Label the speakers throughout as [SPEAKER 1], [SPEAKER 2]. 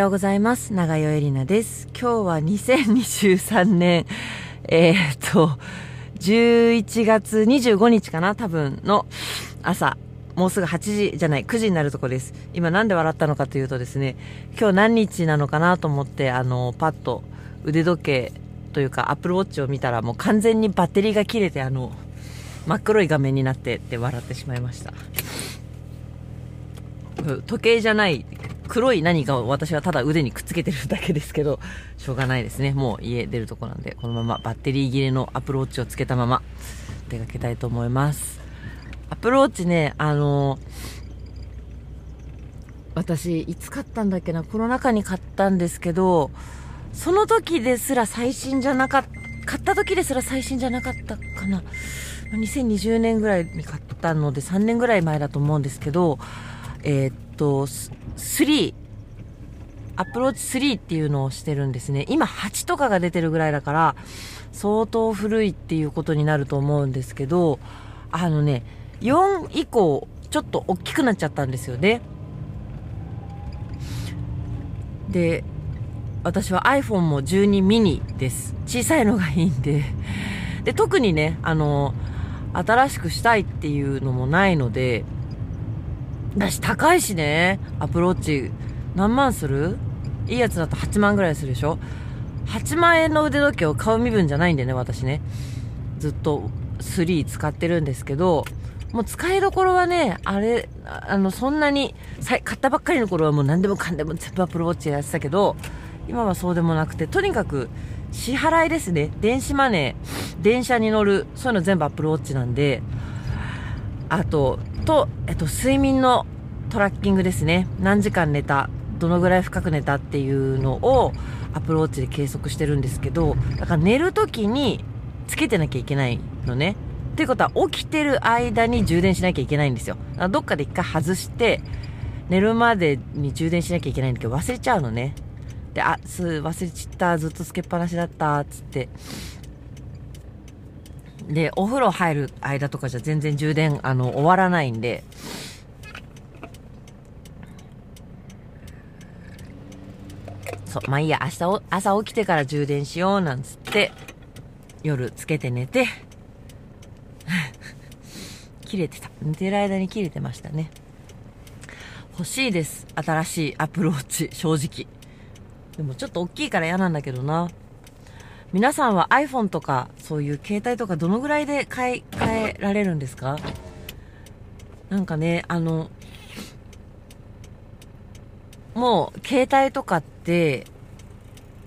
[SPEAKER 1] ようございます。長代エリナです。今日は2023年、えー、っと、11月25日かな多分の朝。もうすぐ8時じゃない、9時になるとこです。今なんで笑ったのかというとですね、今日何日なのかなと思って、あの、パッと腕時計というか、アップルウォッチを見たらもう完全にバッテリーが切れて、あの、真っ黒い画面になってって笑ってしまいました。時計じゃない黒い何かを私はただ腕にくっつけてるだけですけどしょうがないですね。もう家出るとこなんでこのままバッテリー切れのアプローチをつけたまま出かけたいと思います。アプローチねあの私いつ買ったんだっけなコロナ禍に買ったんですけどその時ですら最新じゃなかった買った時ですら最新じゃなかったかな。2020年ぐらいに買ったので3年ぐらい前だと思うんですけどえー、っと、3、アプローチ3っていうのをしてるんですね。今8とかが出てるぐらいだから、相当古いっていうことになると思うんですけど、あのね、4以降、ちょっと大きくなっちゃったんですよね。で、私は iPhone も12ミニです。小さいのがいいんで。で、特にね、あの、新しくしたいっていうのもないので、だし高いしね。アプローチ。何万する？いいやつだと8万ぐらいするでしょ？8万円の腕時計を買う身分じゃないんでね私ね。ずっと3使ってるんですけどもう使いどころはねあれあのそんなに買ったばっかりの頃はもう何でもかんでも全部アプローチやってたけど今はそうでもなくてとにかく支払いですね。電子マネー。電車に乗る。そういうの全部アプローチなんで。あと、と、えっと、睡眠のトラッキングですね。何時間寝た、どのぐらい深く寝たっていうのをアプローチで計測してるんですけど、だから寝るときにつけてなきゃいけないのね。っていうことは起きてる間に充電しなきゃいけないんですよ。どっかで一回外して、寝るまでに充電しなきゃいけないんだけど忘れちゃうのね。で、あ、す、忘れちった、ずっとつけっぱなしだった、つって。で、お風呂入る間とかじゃ全然充電、あの、終わらないんで、そう、まあいいや、明日お、朝起きてから充電しよう、なんつって、夜つけて寝て、切れてた。寝てる間に切れてましたね。欲しいです。新しいアプローチ、正直。でもちょっと大きいから嫌なんだけどな。皆さんは iPhone とかそういう携帯とかどのぐらいで買い替えられるんですか？なんかねあのもう携帯とかって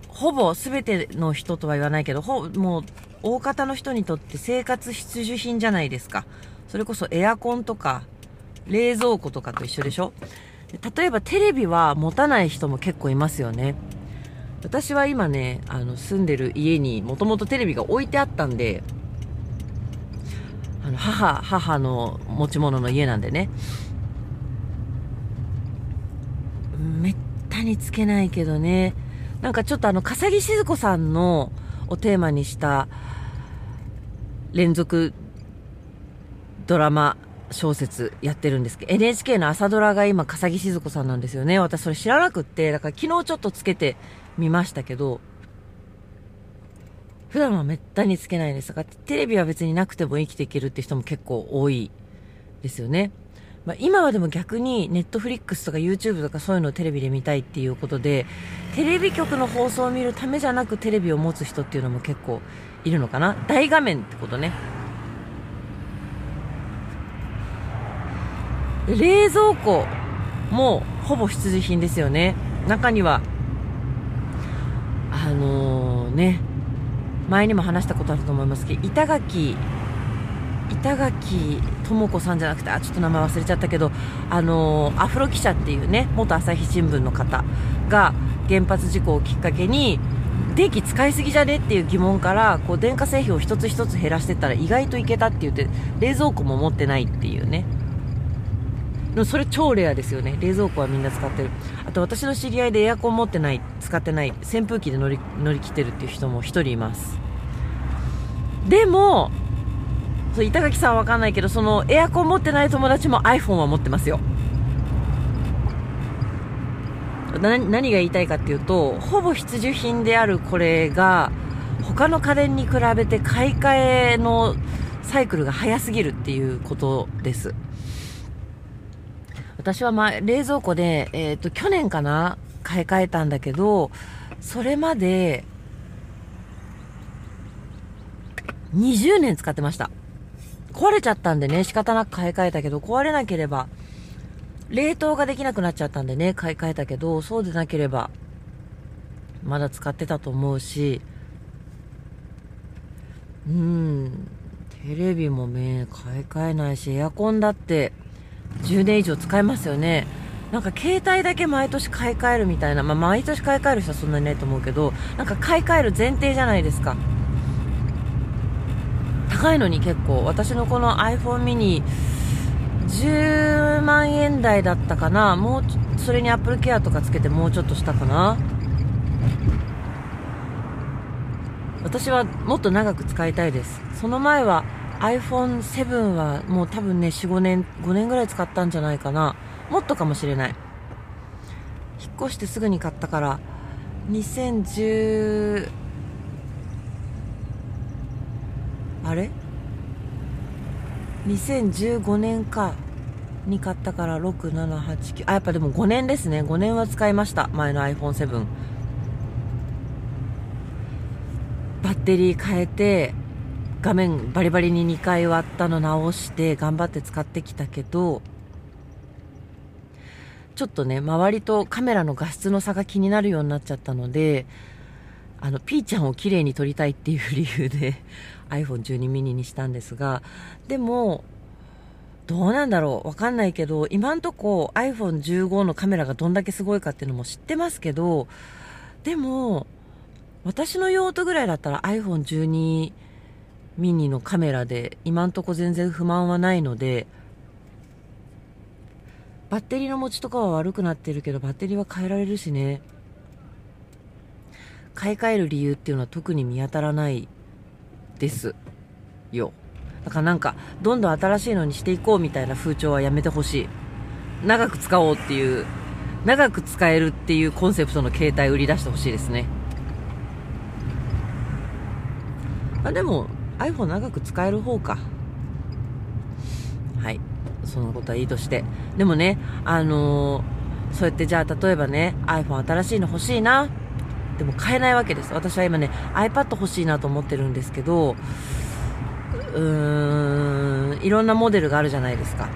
[SPEAKER 1] ほぼ全ての人とは言わないけどほもう大方の人にとって生活必需品じゃないですか。それこそエアコンとか冷蔵庫とかと一緒でしょ？例えばテレビは持たない人も結構いますよね。私は今ねあの住んでる家にもともとテレビが置いてあったんであの母母の持ち物の家なんでね。めったにつけないけどね。なんかちょっとあの笠木静子さんのをテーマにした連続ドラマ小説やってるんですけど NHK の朝ドラが今笠木静子さんなんですよね私それ知らなくってだから昨日ちょっとつけて見ましたけど、普段はめったにつけないんですが、テレビは別になくても生きていけるって人も結構多いですよね。まあ、今はでも逆にネットフリックスとか YouTube とかそういうのをテレビで見たいっていうことで、テレビ局の放送を見るためじゃなくテレビを持つ人っていうのも結構いるのかな大画面ってことね。冷蔵庫もほぼ必需品ですよね。中にはあのー、ね前にも話したことあると思いますけど板垣板垣智子さんじゃなくてあちょっと名前忘れちゃったけどあのー、アフロ記者っていうね元朝日新聞の方が原発事故をきっかけに電気使いすぎじゃねっていう疑問からこう電化製品を一つ一つ減らしてったら意外といけたって言って冷蔵庫も持ってないっていうねでもそれ超レアですよね。冷蔵庫はみんな使ってる。あと私の知り合いでエアコン持ってない使ってない扇風機で乗り乗り切ってるっていう人も1人います。でもそう板垣さんは分かんないけどそのエアコン持ってない友達も iPhone は持ってますよ。何が言いたいかっていうと、ほぼ必需品であるこれが、他の家電に比べて買い替えのサイクルが早すぎるっていうことです。私はまあ冷蔵庫で、えっ、ー、と、去年かな買い替えたんだけど、それまで、20年使ってました。壊れちゃったんでね、仕方なく買い替えたけど、壊れなければ、冷凍ができなくなっちゃったんでね、買い替えたけど、そうでなければ、まだ使ってたと思うし、うん、テレビもね、買い替えないし、エアコンだって10年以上使えますよね。なんか携帯だけ毎年買い替えるみたいな、まあ、毎年買い替える人はそんなにないと思うけど、なんか買い替える前提じゃないですか。高いのに結構。私のこの iPhone mini、10万円台だったかな。もう、それに Apple Care とかつけてもうちょっとしたかな。私はもっと長く使いたいですその前は iPhone7 はもう多分ね45年5年ぐらい使ったんじゃないかな。もっとかもしれない。引っ越してすぐに買ったから2010あれ？2015年かに買ったから6789あやっぱでも5年ですね。5年は使いました。前の iPhone7 バッテリー変えて画面バリバリに2回割ったの直して頑張って使ってきたけどちょっとね周りとカメラの画質の差が気になるようになっちゃったのであのピーちゃんを綺麗に撮りたいっていう理由で iPhone12 mini にしたんですがでもどうなんだろうわかんないけど今んとこ iPhone15 のカメラがどんだけすごいかっていうのも知ってますけどでも私の用途ぐらいだったら iPhone12 ミニのカメラで今んとこ全然不満はないのでバッテリーの持ちとかは悪くなってるけどバッテリーは変えられるしね。買い替える理由っていうのは特に見当たらないですよ。だからなんかどんどん新しいのにしていこうみたいな風潮はやめてほしい。長く使おうっていう長く使えるっていうコンセプトの携帯売り出してほしいですね。あでも iPhone 長く使える方か。はい。そんなことはいいとして。でもねあのー、そうやってじゃあ例えばね iPhone 新しいの欲しいな。でも買えないわけです。私は今ね iPad 欲しいなと思ってるんですけどうーんいろんなモデルがあるじゃないですか。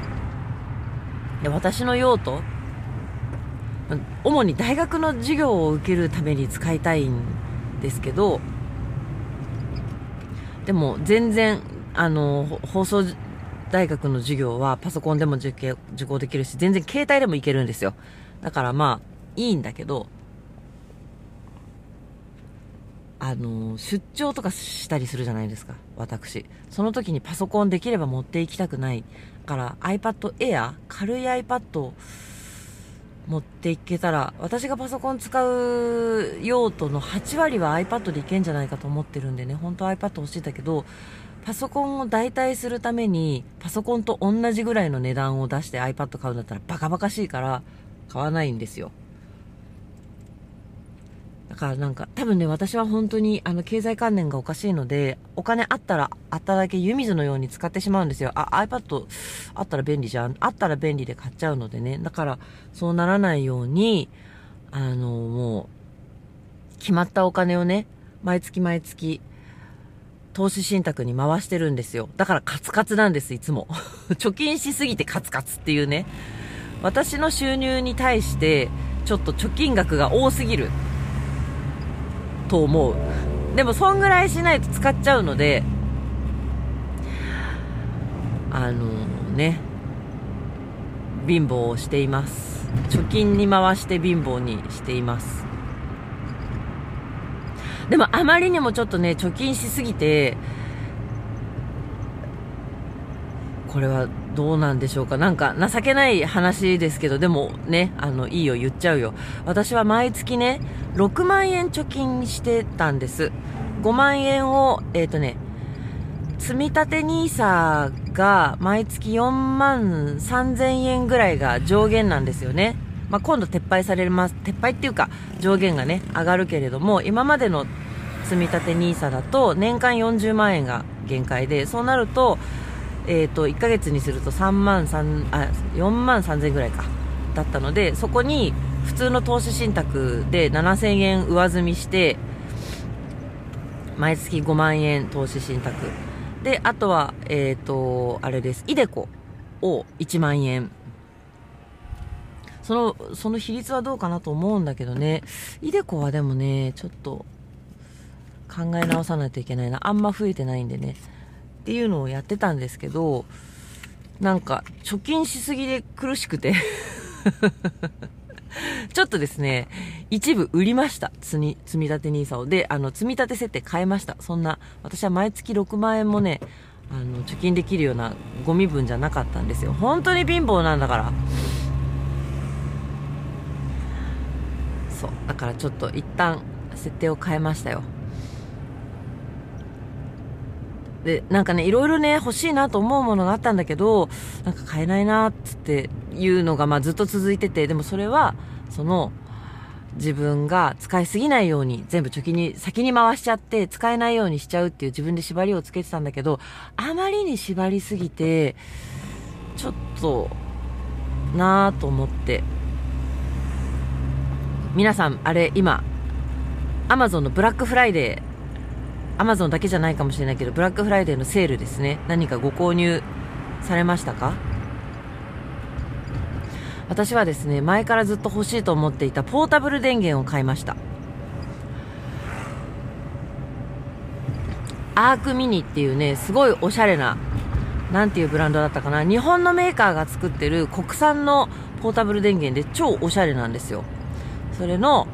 [SPEAKER 1] で私の用途主に大学の授業を受けるために使いたいんですけどでも全然あの放送大学の授業はパソコンでも受受講できるし全然携帯でもいけるんですよ。だからまあいいんだけどあの出張とかしたりするじゃないですか私。その時にパソコンできれば持っていきたくない。から iPad Air 軽い iPad を持っていけたら私がパソコン使う用途の8割は iPad でいけんじゃないかと思ってるんでね。本当は iPad 欲しいんだけどパソコンを代替するためにパソコンと同じぐらいの値段を出して iPad 買うんだったらバカバカしいから買わないんですよ。だからなんか、多分ね、私は本当に、あの、経済観念がおかしいので、お金あったら、あっただけ湯水のように使ってしまうんですよ。あ、iPad あったら便利じゃん。あったら便利で買っちゃうのでね。だから、そうならないように、あの、もう、決まったお金をね、毎月毎月、投資信託に回してるんですよ。だからカツカツなんです、いつも。貯金しすぎてカツカツっていうね。私の収入に対して、ちょっと貯金額が多すぎると思う。でもそんぐらいしないと使っちゃうのであのね貧乏をしています。貯金に回して貧乏にしています。でもあまりにもちょっとね貯金しすぎてこれはどうなんでしょうかなんか情けない話ですけど、でもね、あの、いいよ、言っちゃうよ。私は毎月ね、6万円貯金してたんです。5万円を、えっ、ー、とね、積立 NISA が毎月4万3000円ぐらいが上限なんですよね。まあ、今度撤廃されます撤廃っていうか上限がね上がるけれども今までの積立 NISA だと年間40万円が限界でそうなると,、えー、と1ヶ月にすると3万3あ4万3000ぐらいか。だったのでそこに普通の投資信託で7000円上積みして毎月5万円投資信託。であとはえっ、ー、とあれです。イデコを1万円。そのその比率はどうかなと思うんだけどね。イデコはでもねちょっと考え直さないといけないな。あんま増えてないんでね。っていうのをやってたんですけどなんか貯金しすぎで苦しくて ちょっとですね、一部売りました。積み、積み立て NISA を。で、あの、積み立て設定変えました。そんな、私は毎月6万円もね、あの、貯金できるようなゴミ分じゃなかったんですよ。本当に貧乏なんだから。そう。だからちょっと一旦設定を変えましたよ。で、なんかね、いろいろね、欲しいなと思うものがあったんだけど、なんか買えないな、つっていうのが、まあずっと続いてて、でもそれは、その、自分が使いすぎないように全部貯金に先に回しちゃって使えないようにしちゃうっていう自分で縛りをつけてたんだけど、あまりに縛りすぎて、ちょっと、なぁと思って。皆さん、あれ今、アマゾンのブラックフライデーアマゾンだけじゃないかもしれないけど、ブラックフライデーのセールですね。何かご購入されましたか？私はですね、前からずっと欲しいと思っていたポータブル電源を買いました。アークミニっていうね、すごいおしゃれな、なんていうブランドだったかな。日本のメーカーが作ってる国産のポータブル電源で超おしゃれなんですよ。それの、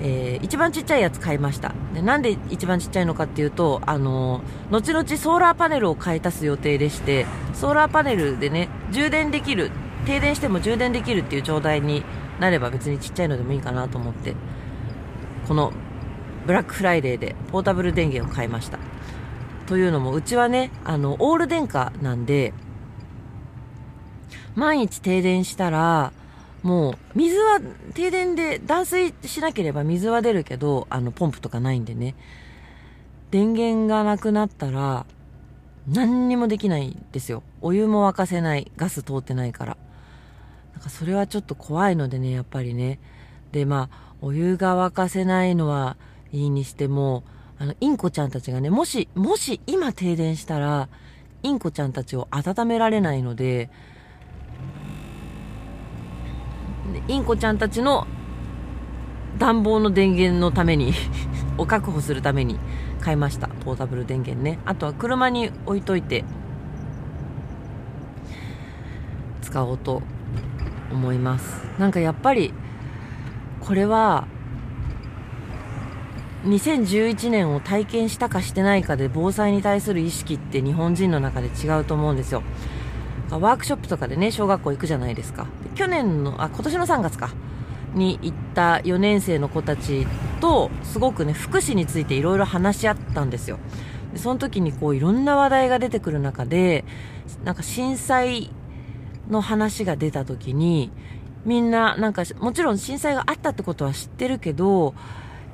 [SPEAKER 1] えー、一番ちっちゃいやつ買いました。でなんで一番ちっちゃいのかっていうとあのー、後々ソーラーパネルを買い足す予定でしてソーラーパネルでね充電できる停電しても充電できるっていう状態になれば別にちっちゃいのでもいいかなと思ってこのブラックフライデーでポータブル電源を買いました。というのもうちはねあのオール電化なんで毎日停電したらもう、水は、停電で断水しなければ水は出るけど、あの、ポンプとかないんでね。電源がなくなったら、何にもできないんですよ。お湯も沸かせない。ガス通ってないから。なんかそれはちょっと怖いのでね、やっぱりね。で、まあ、お湯が沸かせないのはいいにしても、あの、インコちゃんたちがね、もし、もし今停電したら、インコちゃんたちを温められないので、インコちゃんたちの暖房の電源のために を確保するために買いました。ポータブル電源ね。あとは車に置いといて使おうと思います。なんかやっぱりこれは2011年を体験したかしてないかで防災に対する意識って日本人の中で違うと思うんですよ。ワークショップとかでね、小学校行くじゃないですか。去年の、あ、今年の3月か。に行った4年生の子たちと、すごくね、福祉についていろいろ話し合ったんですよ。でその時にこう、いろんな話題が出てくる中で、なんか震災の話が出た時に、みんな、なんか、もちろん震災があったってことは知ってるけど、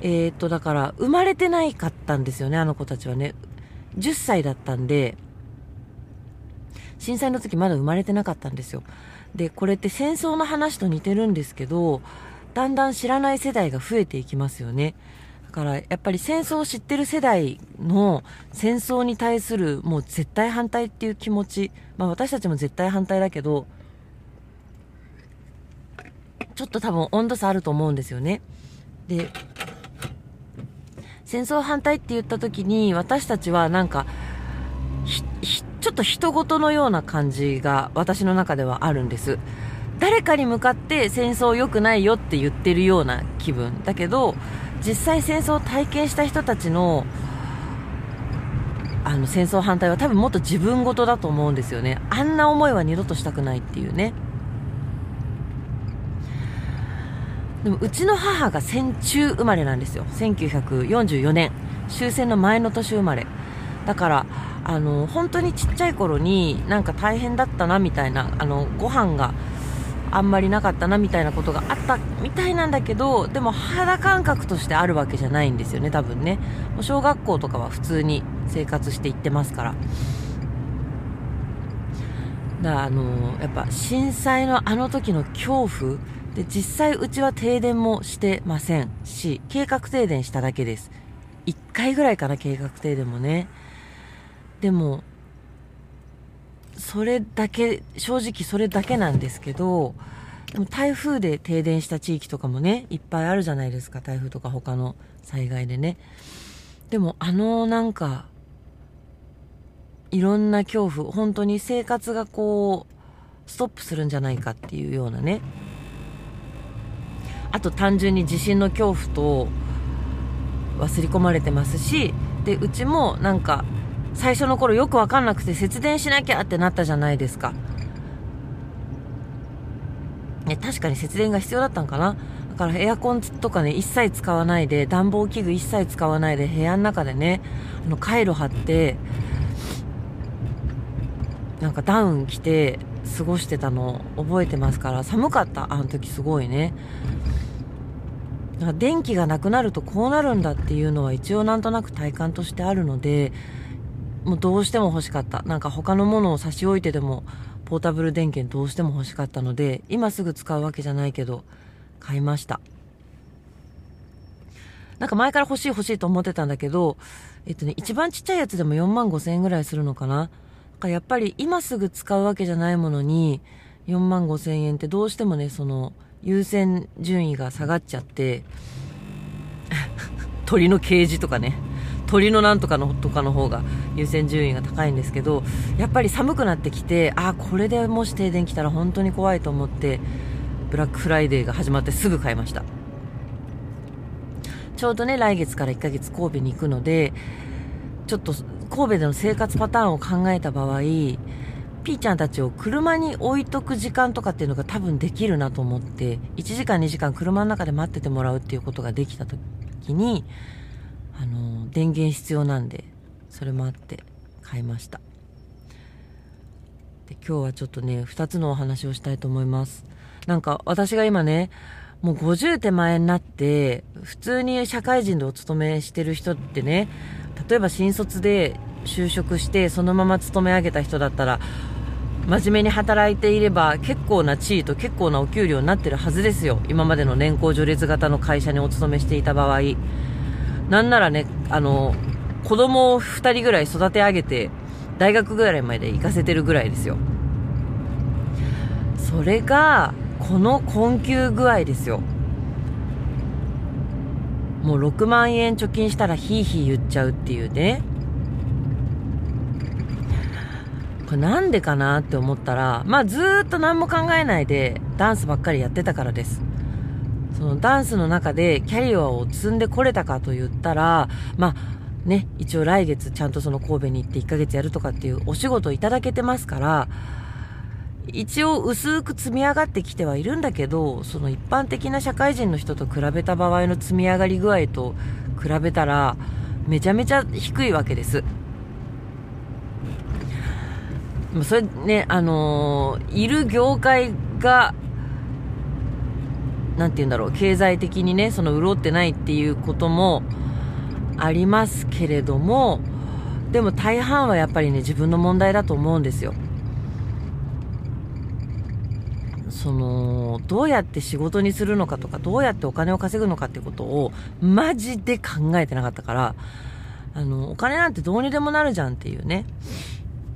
[SPEAKER 1] えー、っと、だから、生まれてないかったんですよね、あの子たちはね。10歳だったんで、震災の時まだ生まれてなかったんですよ。で、これって戦争の話と似てるんですけど、だんだん知らない世代が増えていきますよね。だからやっぱり戦争を知ってる世代の戦争に対するもう絶対反対っていう気持ち、まあ私たちも絶対反対だけど、ちょっと多分温度差あると思うんですよね。で、戦争反対って言った時に私たちはなんか、ひちょっと人事のような感じが私の中ではあるんです。誰かに向かって戦争良くないよって言ってるような気分。だけど、実際戦争を体験した人たちの、あの戦争反対は多分もっと自分事だと思うんですよね。あんな思いは二度としたくないっていうね。でもうちの母が戦中生まれなんですよ。1944年。終戦の前の年生まれ。だから、あの本当にちっちゃい頃になんか大変だったなみたいなあのご飯があんまりなかったなみたいなことがあったみたいなんだけどでも肌感覚としてあるわけじゃないんですよね多分ね。もう小学校とかは普通に生活していってますから。だあのやっぱ震災のあの時の恐怖で実際うちは停電もしてませんし計画停電しただけです。1回ぐらいかな計画停電もね。でもそれだけ、正直それだけなんですけど、でも台風で停電した地域とかもね、いっぱいあるじゃないですか。台風とか他の災害でね。でもあのなんか、いろんな恐怖、本当に生活がこう、ストップするんじゃないかっていうようなね。あと単純に地震の恐怖と忘れ込まれてますし、で、うちもなんか最初の頃よくわかんなくて節電しなきゃってなったじゃないですか。ね、確かに節電が必要だったんかな。だからエアコンとかね、一切使わないで、暖房器具一切使わないで、部屋の中でね、あの、カイロ貼って、なんかダウン着て過ごしてたの覚えてますから、寒かった、あの時すごいね。だか電気がなくなるとこうなるんだっていうのは一応なんとなく体感としてあるので、もうどうしても欲しかった。なんか他のものを差し置いてでも、ポータブル電源どうしても欲しかったので、今すぐ使うわけじゃないけど、買いました。なんか前から欲しい欲しいと思ってたんだけど、えっとね、一番ちっちゃいやつでも4万5千円ぐらいするのかな。なんかやっぱり今すぐ使うわけじゃないものに、4万5千円ってどうしてもね、その、優先順位が下がっちゃって、鳥のケージとかね、鳥のなんとかのとかの方が優先順位が高いんですけどやっぱり寒くなってきてあこれでもし停電来たら本当に怖いと思ってブラックフライデーが始まってすぐ買いました。ちょうどね来月から1ヶ月神戸に行くのでちょっと神戸での生活パターンを考えた場合ピーちゃんたちを車に置いとく時間とかっていうのが多分できるなと思って1時間2時間車の中で待っててもらうっていうことができた時にあの電源必要なんでそれもあって買いました。で今日はちょっとね2つのお話をしたいと思います。なんか私が今ねもう50手前になって普通に社会人でお勤めしてる人ってね例えば新卒で就職してそのまま勤め上げた人だったら真面目に働いていれば結構な地位と結構なお給料になってるはずですよ。今までの年功序列型の会社にお勤めしていた場合。なんならね、あの、子供を2人ぐらい育て上げて、大学ぐらいまで行かせてるぐらいですよ。それが、この困窮具合ですよ。もう6万円貯金したらヒーヒー言っちゃうっていうね。これなんでかなって思ったら、まあずっと何も考えないでダンスばっかりやってたからです。そのダンスの中でキャリアを積んでこれたかと言ったら、まあ、ね、一応来月ちゃんとその神戸に行って1ヶ月やるとかっていうお仕事いただけてますから、一応薄く積み上がってきてはいるんだけど、その一般的な社会人の人と比べた場合の積み上がり具合と比べたら、めちゃめちゃ低いわけです。それね、あのー、いる業界が何て言うんだろう、経済的にね、その潤ってないっていうこともありますけれども、でも大半はやっぱりね、自分の問題だと思うんですよ。その、どうやって仕事にするのかとか、どうやってお金を稼ぐのかってことを、マジで考えてなかったから、あの、お金なんてどうにでもなるじゃんっていうね。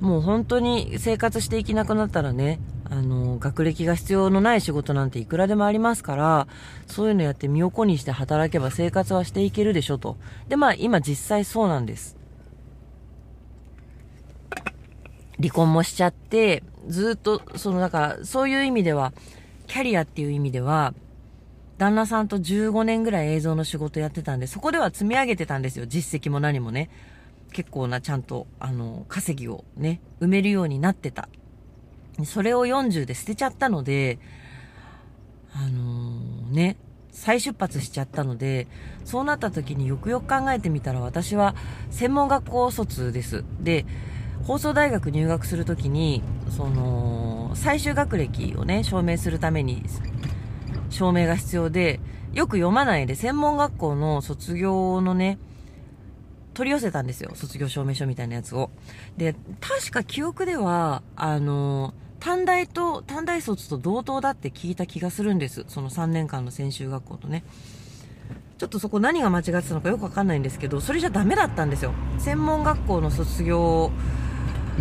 [SPEAKER 1] もう本当に生活していけなくなったらね、あの、学歴が必要のない仕事なんていくらでもありますから、そういうのやって身を粉にして働けば生活はしていけるでしょと。で、まあ今実際そうなんです。離婚もしちゃって、ずっと、その、だから、そういう意味では、キャリアっていう意味では、旦那さんと15年ぐらい映像の仕事やってたんで、そこでは積み上げてたんですよ。実績も何もね。結構なちゃんと、あの、稼ぎをね、埋めるようになってた。それを40で捨てちゃったので、あのー、ね、再出発しちゃったので、そうなった時によくよく考えてみたら私は専門学校卒です。で、放送大学入学するときにその最終学歴をね証明するために証明が必要でよく読まないで専門学校の卒業のね取り寄せたんですよ卒業証明書みたいなやつをで確か記憶ではあの短大と短大卒と同等だって聞いた気がするんです。その3年間の専修学校とね。ちょっとそこ何が間違ってたのかよくわかんないんですけどそれじゃダメだったんですよ。専門学校の卒業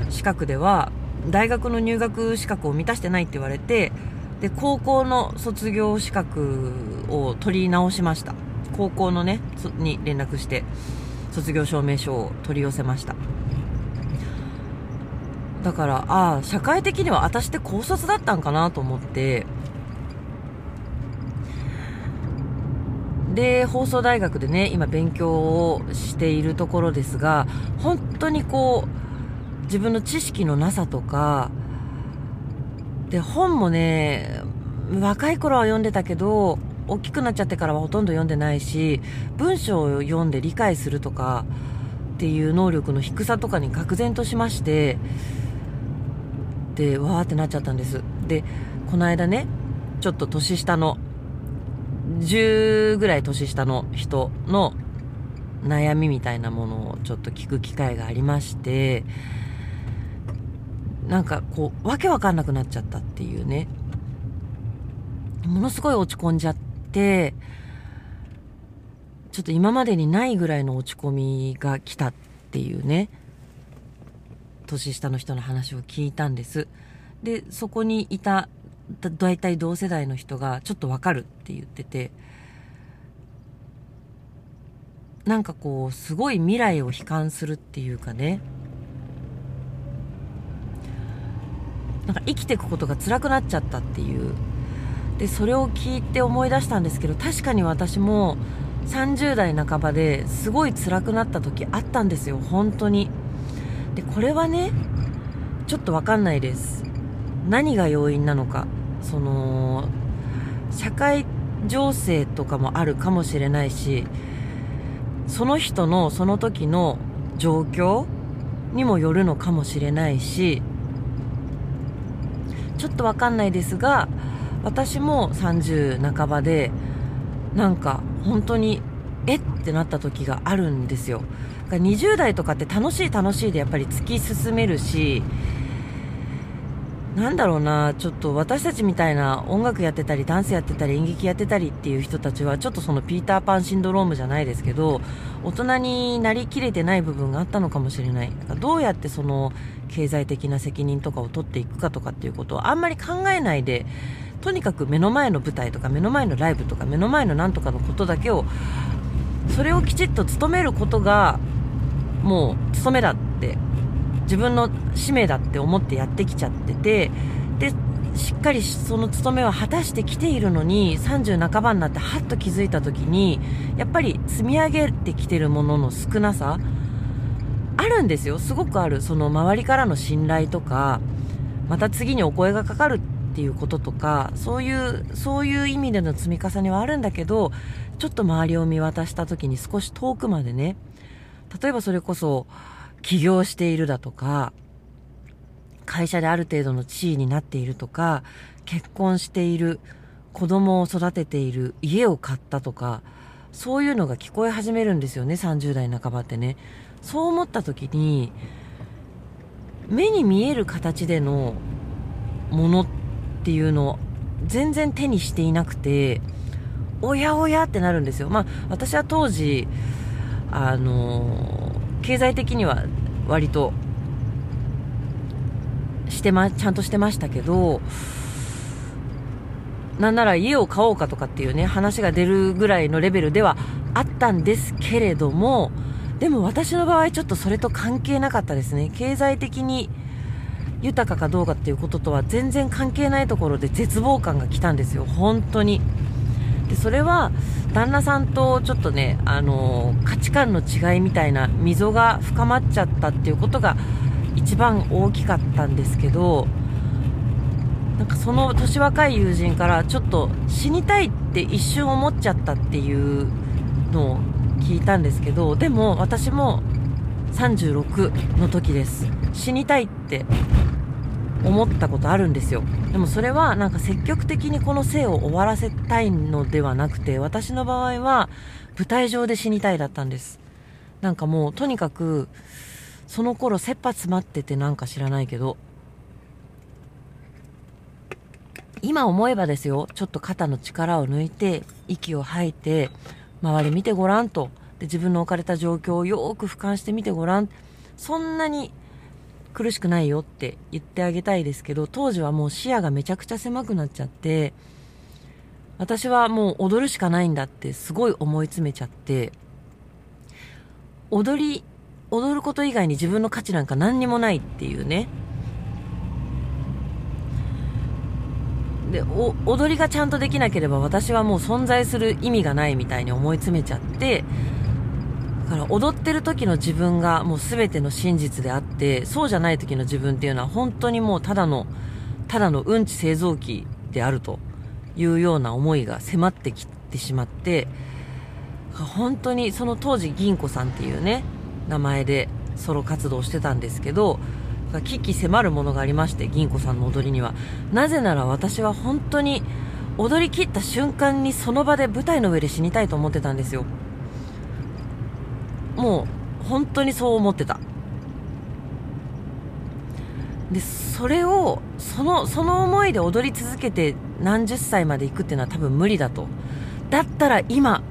[SPEAKER 1] 資格では大学の入学資格を満たしてないって言われてで高校の卒業資格を取り直しました。高校のねに連絡して卒業証明書を取り寄せました。だからああ社会的には私って高卒だったんかなと思って。で放送大学でね今勉強をしているところですが本当にこう自分の知識のなさとか、で、本もね、若い頃は読んでたけど、大きくなっちゃってからはほとんど読んでないし、文章を読んで理解するとかっていう能力の低さとかに愕然としまして、で、わーってなっちゃったんです。で、この間ね、ちょっと年下の、10ぐらい年下の人の悩みみたいなものをちょっと聞く機会がありまして、なんかこう、わけわかんなくなっちゃったっていうね。ものすごい落ち込んじゃって、ちょっと今までにないぐらいの落ち込みが来たっていうね、年下の人の話を聞いたんです。で、そこにいた、だいい同世代の人がちょっとわかるって言ってて、なんかこう、すごい未来を悲観するっていうかね、なんか生きていくことが辛くなっちゃったっていう。でそれを聞いて思い出したんですけど確かに私も30代半ばですごい辛くなった時あったんですよ本当に。でこれはねちょっと分かんないです。何が要因なのか。その社会情勢とかもあるかもしれないしその人のその時の状況にもよるのかもしれないしちょっとわかんないですが私も30半ばでなんか本当にえ？ってなった時があるんですよ20代とかって楽しい楽しいでやっぱり突き進めるしなんだろうな、ちょっと私たちみたいな音楽やってたり、ダンスやってたり、演劇やってたりっていう人たちは、ちょっとそのピーターパンシンドロームじゃないですけど、大人になりきれてない部分があったのかもしれない。なんかどうやってその経済的な責任とかを取っていくかとかっていうことをあんまり考えないで、とにかく目の前の舞台とか目の前のライブとか目の前のなんとかのことだけを、それをきちっと務めることが、もう務めだって自分の使命だって思ってやってきちゃっててでしっかりその務めは果たしてきているのに30半ばになってはっと気づいた時にやっぱり積み上げてきてるものの少なさあるんですよ。すごくある。その周りからの信頼とかまた次にお声がかかるっていうこととかそういうそういう意味での積み重ねはあるんだけどちょっと周りを見渡した時に少し遠くまでね例えばそれこそ起業しているだとか、会社である程度の地位になっているとか、結婚している、子供を育てている、家を買ったとか、そういうのが聞こえ始めるんですよね、30代半ばってね。そう思った時に、目に見える形でのものっっていうのを全然手にしていなくて、おやおやってなるんですよ。まあ、私は当時、あの経済的には割としてま、ちゃんとしてましたけど、なんなら家を買おうかとかっていうね、話が出るぐらいのレベルではあったんですけれども、でも私の場合ちょっとそれと関係なかったですね。経済的に豊かかどうかっていうこととは全然関係ないところで絶望感が来たんですよ。本当に。でそれは旦那さんとちょっとね、あの価値観の違いみたいな溝が深まっちゃったっていうことが一番大きかったんですけどなんかその年若い友人からちょっと死にたいって一瞬思っちゃったっていうのを聞いたんですけどでも私も36の時です。死にたいって思ったことあるんですよ。でもそれはなんか積極的にこの生を終わらせたいのではなくて私の場合は舞台上で死にたいだったんです。なんかもうとにかくその頃切羽詰まっててなんか知らないけど今思えばですよちょっと肩の力を抜いて息を吐いて周り見てごらんとで自分の置かれた状況をよく俯瞰してみてごらんそんなに苦しくないよって言ってあげたいですけど、当時はもう視野がめちゃくちゃ狭くなっちゃって、私はもう踊るしかないんだってすごい思い詰めちゃって、踊り、踊ること以外に自分の価値なんか何にもないっていうね。で、踊りがちゃんとできなければ私はもう存在する意味がないみたいに思い詰めちゃって、から踊ってる時の自分がもう全ての真実であって、そうじゃない時の自分っていうのは本当にもうただの、ただのうんち製造機であるというような思いが迫ってきてしまって、本当にその当時銀子さんっていうね、名前でソロ活動してたんですけど、危機迫るものがありまして、銀子さんの踊りには。なぜなら私は本当に踊り切った瞬間にその場で舞台の上で死にたいと思ってたんですよ。もう本当にそう思ってた。でそれをそのその思いで踊り続けて何十歳まで行くっていうのは多分無理だと。だったら今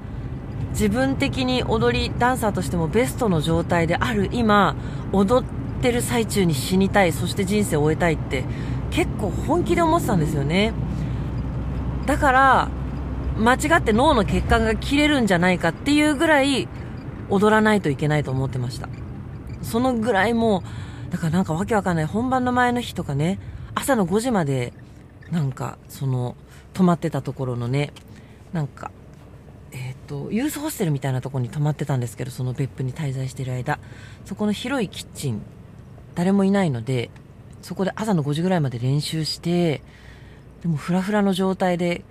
[SPEAKER 1] 自分的に踊りダンサーとしてもベストの状態である今踊ってる最中に死にたいそして人生を終えたいって結構本気で思ってたんですよね。だから間違って脳の血管が切れるんじゃないかっていうぐらい踊らないといけないと思ってました。そのぐらいもう、だからなんかわけわかんない。本番の前の日とかね、朝の5時まで、なんか、その、泊まってたところのね、なんか、えっ、ー、と、ユースホステルみたいなところに泊まってたんですけど、その別府に滞在してる間、そこの広いキッチン、誰もいないので、そこで朝の5時ぐらいまで練習して、でもフラフラの状態で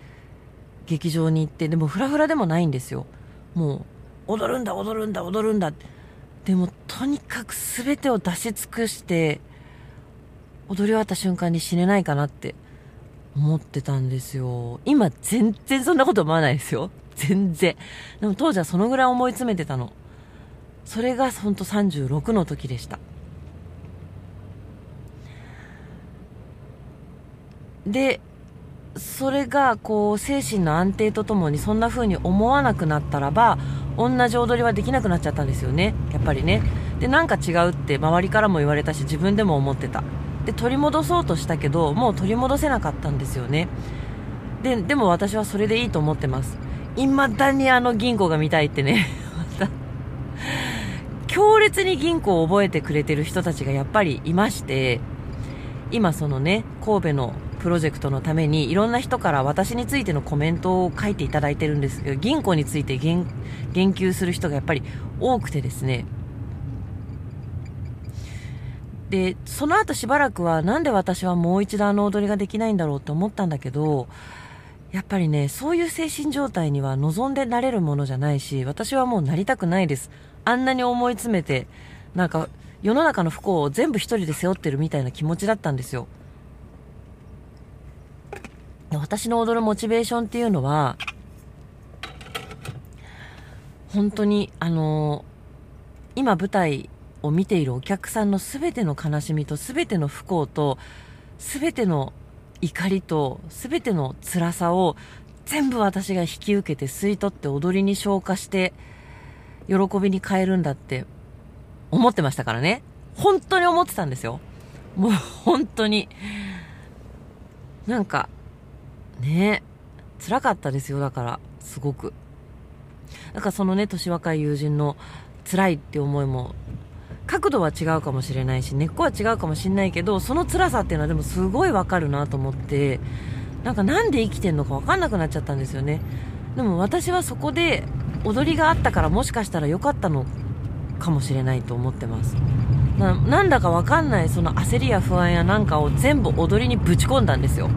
[SPEAKER 1] 劇場に行って、でもフラフラでもないんですよ。もう踊るんだ踊るんだ踊るんだ。でもとにかく全てを出し尽くして踊り終わった瞬間に死ねないかなって思ってたんですよ。今全然そんなこと思わないですよ。全然。でも当時はそのぐらい思い詰めてたの。それがほんと36の時でした。でそれがこう精神の安定とともにそんな風に思わなくなったらば同じ踊りはできなくなっちゃったんですよね。やっぱりね。でなんか違うって周りからも言われたし自分でも思ってた。で取り戻そうとしたけどもう取り戻せなかったんですよね。ででも私はそれでいいと思ってます。未だにあの銀行が見たいってね。また強烈に銀行を覚えてくれてる人たちがやっぱりいまして今そのね神戸のプロジェクトのためにいろんな人から私についてのコメントを書いていただいてるんですけど、銀行について言及する人がやっぱり多くてですね。で、その後しばらくはなんで私はもう一度あの踊りができないんだろうって思ったんだけど、やっぱりね、そういう精神状態には望んでなれるものじゃないし、私はもうなりたくないです。あんなに思い詰めて、なんか世の中の不幸を全部一人で背負ってるみたいな気持ちだったんですよ。私の踊るモチベーションっていうのは、本当に、あの今舞台を見ているお客さんの全ての悲しみと全ての不幸と全ての怒りと全ての辛さを全部私が引き受けて吸い取って踊りに消化して喜びに変えるんだって思ってましたからね。本当に思ってたんですよ。もう本当に。なんか、ね辛かったですよ、だから、すごく。だかそのね、年若い友人の辛いって思いも、角度は違うかもしれないし、根っこは違うかもしれないけど、その辛さっていうのはでもすごいわかるなと思って、なんかなんで生きてんのかわかんなくなっちゃったんですよね。でも私はそこで踊りがあったからもしかしたら良かったのかもしれないと思ってますななんだかわかんないその焦りや不安やなんかを全部踊りにぶち込んだんですよ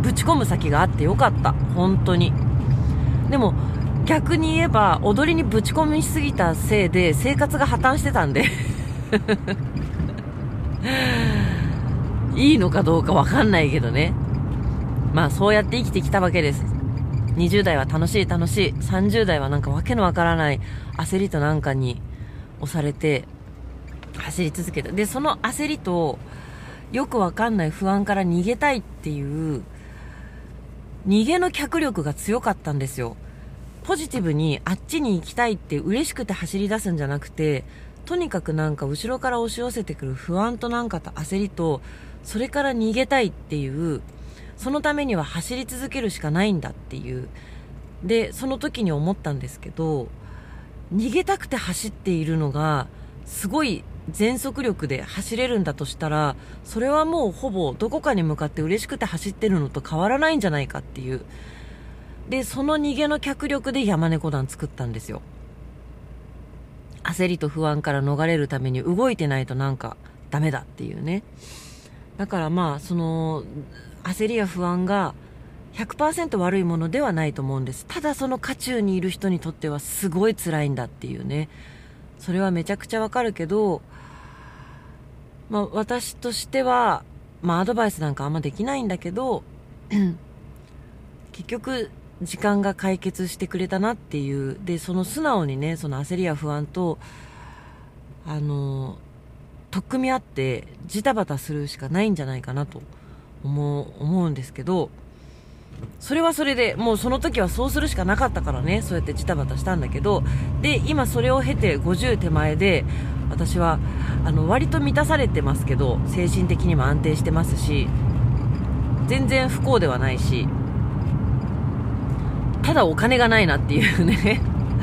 [SPEAKER 1] ぶち込む先があってよかった本当にでも逆に言えば踊りにぶち込みすぎたせいで生活が破綻してたんでいいのかどうかわかんないけどね。まあそうやって生きてきたわけです。20代は楽しい楽しい。30代はなんかわけのわからない焦りとなんかに押されて走り続けた。で、その焦りとよくわかんない不安から逃げたいっていう逃げの脚力が強かったんですよ。ポジティブにあっちに行きたいって嬉しくて走り出すんじゃなくて、とにかくなんか後ろから押し寄せてくる不安となんかと焦りと、それから逃げたいっていう、そのためには走り続けるしかないんだっていう。で、その時に思ったんですけど、逃げたくて走っているのが、すごい全速力で走れるんだとしたら、それはもうほぼどこかに向かって嬉しくて走ってるのと変わらないんじゃないかっていう。で、その逃げの脚力で山猫団作ったんですよ。焦りと不安から逃れるために動いてないとなんかダメだっていうね。だからまあ、その、焦りや不安が100%悪いものではないと思うんです。ただその渦中にいる人にとってはすごい辛いんだっていうね。それはめちゃくちゃわかるけど、まあ、私としては、まあ、アドバイスなんかあんまできないんだけど、結局、時間が解決してくれたなっていう、で、その素直にね、その焦りや不安と、あの、取っ組み合って、ジタバタするしかないんじゃないかなと思う、思うんですけど、それはそれで、もうその時はそうするしかなかったからね、そうやってジタバタしたんだけど、で、今それを経て50手前で、私は、あの、割と満たされてますけど、精神的にも安定してますし、全然不幸ではないし、ただお金がないなっていうね。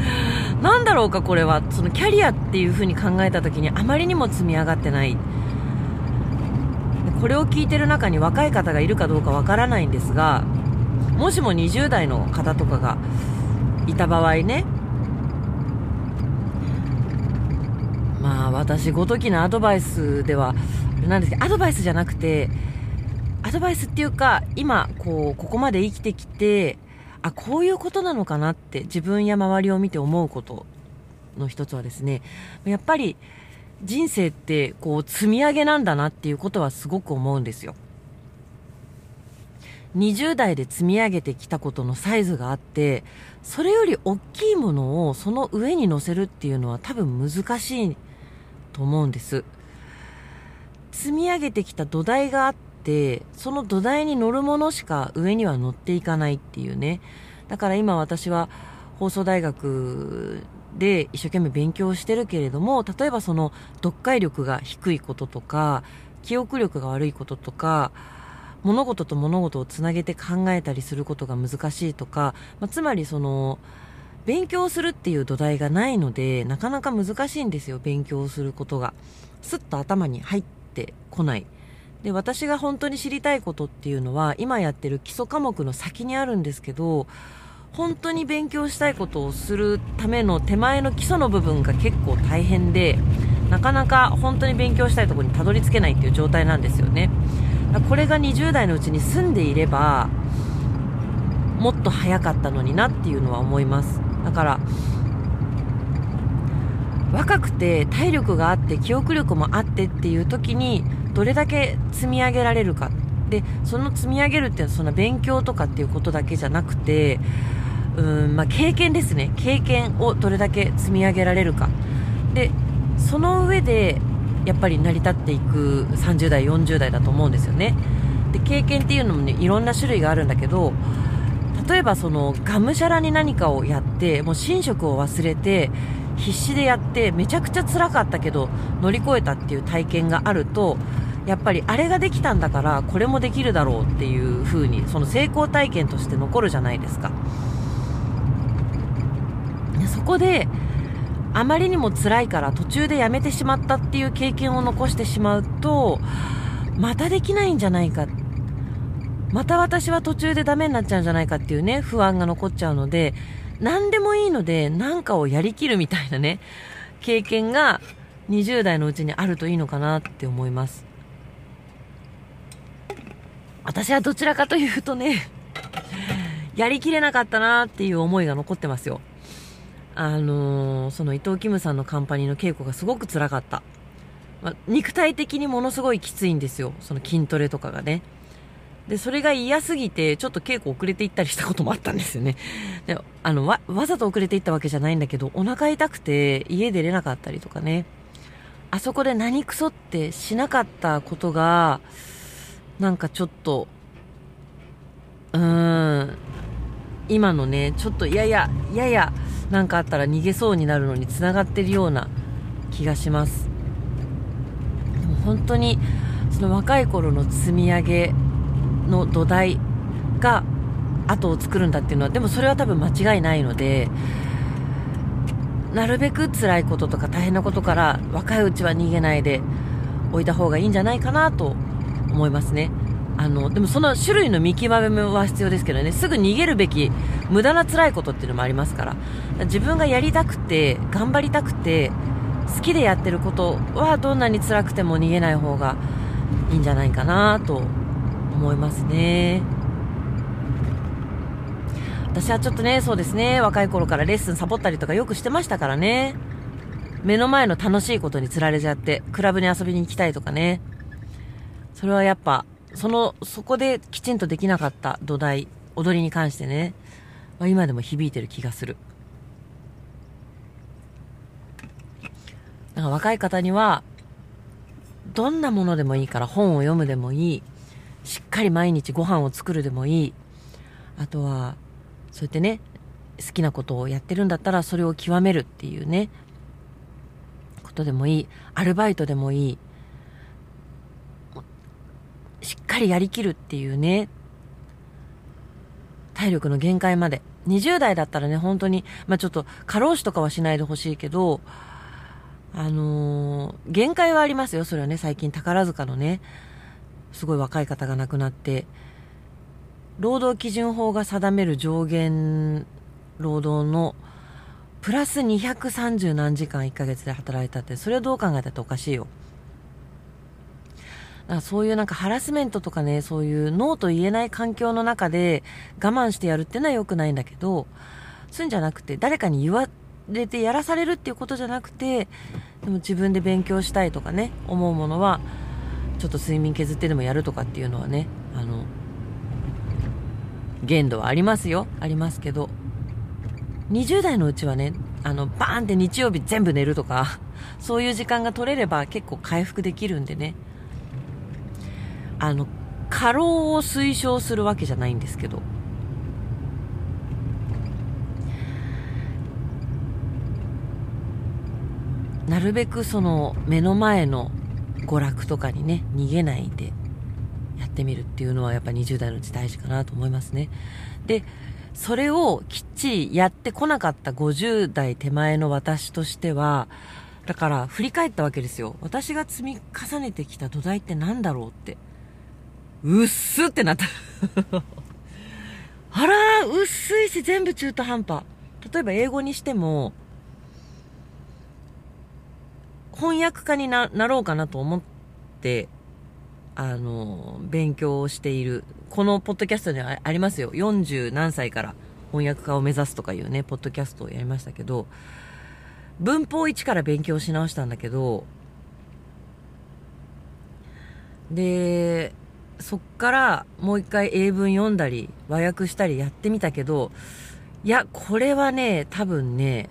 [SPEAKER 1] なんだろうかこれは、そのキャリアっていう風に考えた時にあまりにも積み上がってない。これを聞いてる中に若い方がいるかどうかわからないんですが、もしも20代の方とかがいた場合ね、まあ私ごときのアドバイスでは、なんですけど、アドバイスじゃなくて、アドバイスっていうか、今、こう、ここまで生きてきて、あ、こういうことなのかなって自分や周りを見て思うことの一つはですね、やっぱり人生ってこう積み上げなんだなっていうことはすごく思うんですよ。20代で積み上げてきたことのサイズがあって、それより大きいものをその上に乗せるっていうのは多分難しいと思うんです。積み上げてきた土台があって、その土台に乗るものしか上には乗っていかないっていうね。だから今私は放送大学で一生懸命勉強してるけれども、例えばその読解力が低いこととか、記憶力が悪いこととか、物事と物事をつなげて考えたりすることが難しいとか、まあ、つまりその、勉強するっていう土台がないので、なかなか難しいんですよ、勉強することが。すっと頭に入ってこない。で、私が本当に知りたいことっていうのは、今やってる基礎科目の先にあるんですけど、本当に勉強したいことをするための手前の基礎の部分が結構大変で、なかなか本当に勉強したいところにたどり着けないっていう状態なんですよね。これが20代のうちに住んでいればもっと早かったのになっていうのは思います。だから若くて体力があって記憶力もあってっていう時にどれだけ積み上げられるか。でその積み上げるっていうのはそんな勉強とかっていうことだけじゃなくてうんまあ、経験ですね。経験をどれだけ積み上げられるか。でその上でやっぱり成り立っていく30代40代だと思うんですよね。で経験っていうのもねいろんな種類があるんだけど例えばそのがむしゃらに何かをやってもう寝食を忘れて必死でやってめちゃくちゃ辛かったけど乗り越えたっていう体験があるとやっぱりあれができたんだからこれもできるだろうっていう風にその成功体験として残るじゃないですか。そこであまりにも辛いから途中でやめてしまったっていう経験を残してしまうと、またできないんじゃないか。また私は途中でダメになっちゃうんじゃないかっていうね、不安が残っちゃうので、何でもいいので、何かをやりきるみたいなね、経験が20代のうちにあるといいのかなって思います。私はどちらかというとね、やりきれなかったなっていう思いが残ってますよ。あのー、その伊藤キムさんのカンパニーの稽古がすごく辛かった。ま、肉体的にものすごいきついんですよ。その筋トレとかがね。で、それが嫌すぎて、ちょっと稽古遅れていったりしたこともあったんですよね。で、あの、わ、わざと遅れていったわけじゃないんだけど、お腹痛くて家出れなかったりとかね。あそこで何クソってしなかったことが、なんかちょっと、うーん、今のね、ちょっとやや、やや、なんかあったら逃げそうになるのに繋がってるような気がします。でも本当に、その若い頃の積み上げの土台が後を作るんだっていうのは、でもそれは多分間違いないので、なるべく辛いこととか大変なことから若いうちは逃げないでおいた方がいいんじゃないかなと思いますね。あの、でもその種類の見極めは必要ですけどね、すぐ逃げるべき無駄な辛いことっていうのもありますから、自分がやりたくて、頑張りたくて、好きでやってることはどんなに辛くても逃げない方がいいんじゃないかなと思いますね。私はちょっとね、そうですね、若い頃からレッスンサボったりとかよくしてましたからね。目の前の楽しいことに釣られちゃって、クラブに遊びに行きたいとかね。それはやっぱ、その、そこできちんとできなかった土台、踊りに関してね、まあ、今でも響いてる気がする。なんか若い方には、どんなものでもいいから本を読むでもいい。しっかり毎日ご飯を作るでもいい。あとは、そうやってね、好きなことをやってるんだったらそれを極めるっていうね、ことでもいい。アルバイトでもいい。しっかりやりきるっていうね、体力の限界まで。20代だったらね、本当に、まあ、ちょっと過労死とかはしないでほしいけど、あのー、限界はありますよ。それはね、最近宝塚のね、すごい若い方が亡くなって、労働基準法が定める上限労働のプラス230何時間1ヶ月で働いたって、それをどう考えたっておかしいよ。だそういうなんかハラスメントとかね、そういうノーと言えない環境の中で我慢してやるっていうのは良くないんだけど、そういうんじゃなくて、誰かに言われてやらされるっていうことじゃなくて、でも自分で勉強したいとかね、思うものは、ちょっと睡眠削ってでもやるとかっていうのはね、あの、限度はありますよ。ありますけど、20代のうちはね、あの、バーンって日曜日全部寝るとか、そういう時間が取れれば結構回復できるんでね。あの、過労を推奨するわけじゃないんですけど、なるべくその目の前の娯楽とかにね、逃げないでやってみるっていうのはやっぱ20代のうち大事かなと思いますね。で、それをきっちりやってこなかった50代手前の私としては、だから振り返ったわけですよ。私が積み重ねてきた土台って何だろうって。うっすってなった。あらー、薄いし全部中途半端。例えば英語にしても、翻訳家になろうかなと思って、あの、勉強をしている。このポッドキャストにはありますよ。40何歳から翻訳家を目指すとかいうね、ポッドキャストをやりましたけど、文法1から勉強し直したんだけど、で、そっからもう一回英文読んだり、和訳したりやってみたけど、いや、これはね、多分ね、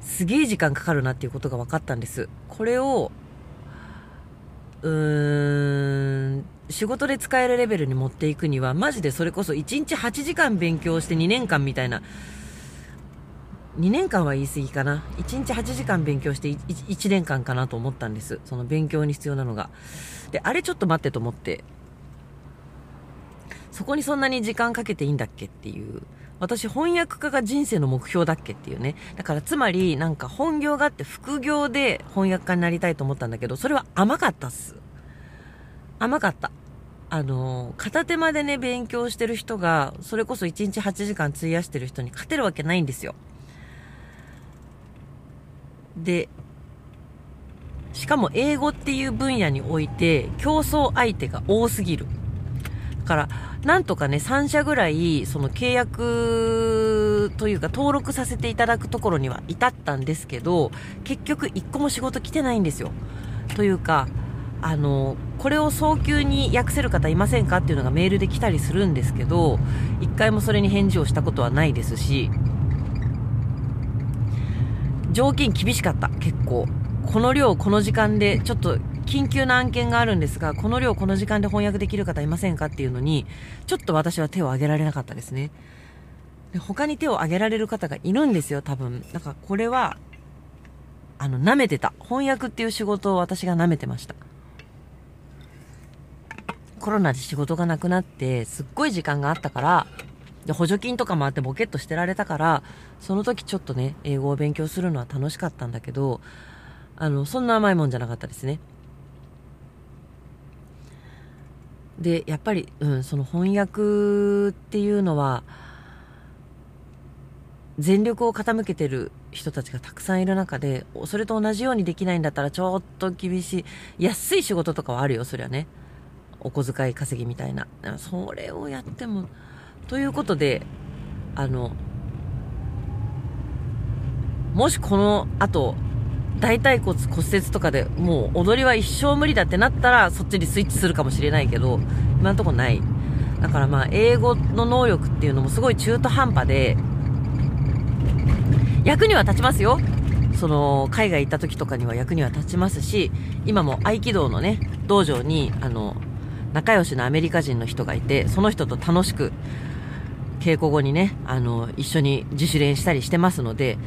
[SPEAKER 1] すげえ時間かかるなっていうことが分かったんです。これをうーん、仕事で使えるレベルに持っていくには、マジでそれこそ1日8時間勉強して2年間みたいな、2年間は言い過ぎかな。1日8時間勉強して 1, 1年間かなと思ったんです。その勉強に必要なのが。で、あれちょっと待ってと思って、そこにそんなに時間かけていいんだっけっていう。私翻訳家が人生の目標だっけっていうね。だからつまりなんか本業があって副業で翻訳家になりたいと思ったんだけど、それは甘かったっす。甘かった。あの、片手間でね、勉強してる人が、それこそ1日8時間費やしてる人に勝てるわけないんですよ。で、しかも英語っていう分野において競争相手が多すぎる。だから、なんとかね、3社ぐらい、その契約というか登録させていただくところには至ったんですけど、結局1個も仕事来てないんですよ。というか、あの、これを早急に訳せる方いませんかっていうのがメールで来たりするんですけど、1回もそれに返事をしたことはないですし、条件厳しかった、結構。この量、この時間で、ちょっと緊急な案件があるんですが、この量、この時間で翻訳できる方いませんかっていうのに、ちょっと私は手を挙げられなかったですね。で他に手を挙げられる方がいるんですよ、多分。だからこれは、あの、舐めてた。翻訳っていう仕事を私が舐めてました。コロナで仕事がなくなって、すっごい時間があったから、で、補助金とかもあってボケっとしてられたから、その時ちょっとね、英語を勉強するのは楽しかったんだけど、あの、そんな甘いもんじゃなかったですね。で、やっぱり、うん、その翻訳っていうのは、全力を傾けてる人たちがたくさんいる中で、それと同じようにできないんだったらちょっと厳しい。安い仕事とかはあるよ、そりゃね。お小遣い稼ぎみたいな。それをやっても、ということで、あの、もしこの後、大腿骨骨折とかでもう踊りは一生無理だってなったらそっちにスイッチするかもしれないけど、今のとこない。だからまあ英語の能力っていうのもすごい中途半端で、役には立ちますよ。その海外行った時とかには役には立ちますし、今も合気道のね、道場にあの、仲良しのアメリカ人の人がいて、その人と楽しく稽古後にね、あの、一緒に自主練したりしてますので、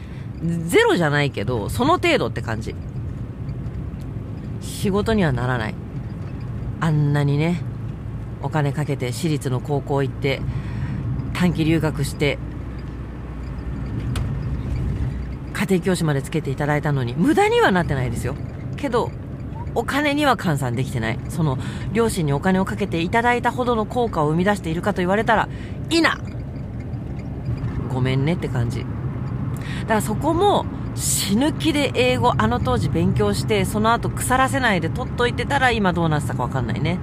[SPEAKER 1] ゼロじゃないけど、その程度って感じ。仕事にはならない。あんなにね、お金かけて私立の高校行って、短期留学して、家庭教師までつけていただいたのに、無駄にはなってないですよ。けど、お金には換算できてない。その、両親にお金をかけていただいたほどの効果を生み出しているかと言われたら、いなごめんねって感じ。だからそこも死ぬ気で英語あの当時勉強してその後腐らせないで取っといてたら今どうなってたかわかんないね。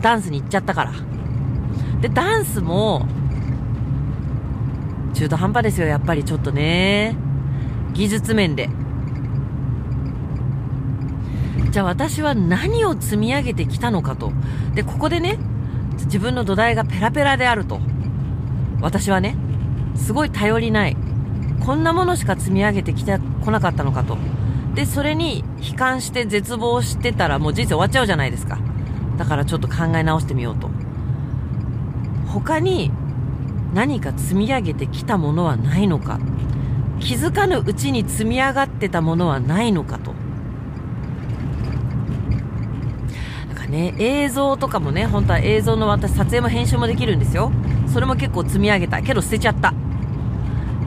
[SPEAKER 1] ダンスに行っちゃったから。でダンスも中途半端ですよやっぱり。ちょっとね。技術面で。じゃあ私は何を積み上げてきたのかと。でここでね自分の土台がペラペラであると。私はねすごい頼りないこんなものしか積み上げてきてこなかったのかと。で、それに悲観して絶望してたらもう人生終わっちゃうじゃないですか。だからちょっと考え直してみようと。他に何か積み上げてきたものはないのか。気づかぬうちに積み上がってたものはないのかと。なんかね、映像とかもね、本当は映像の私撮影も編集もできるんですよ。それも結構積み上げた。けど捨てちゃった。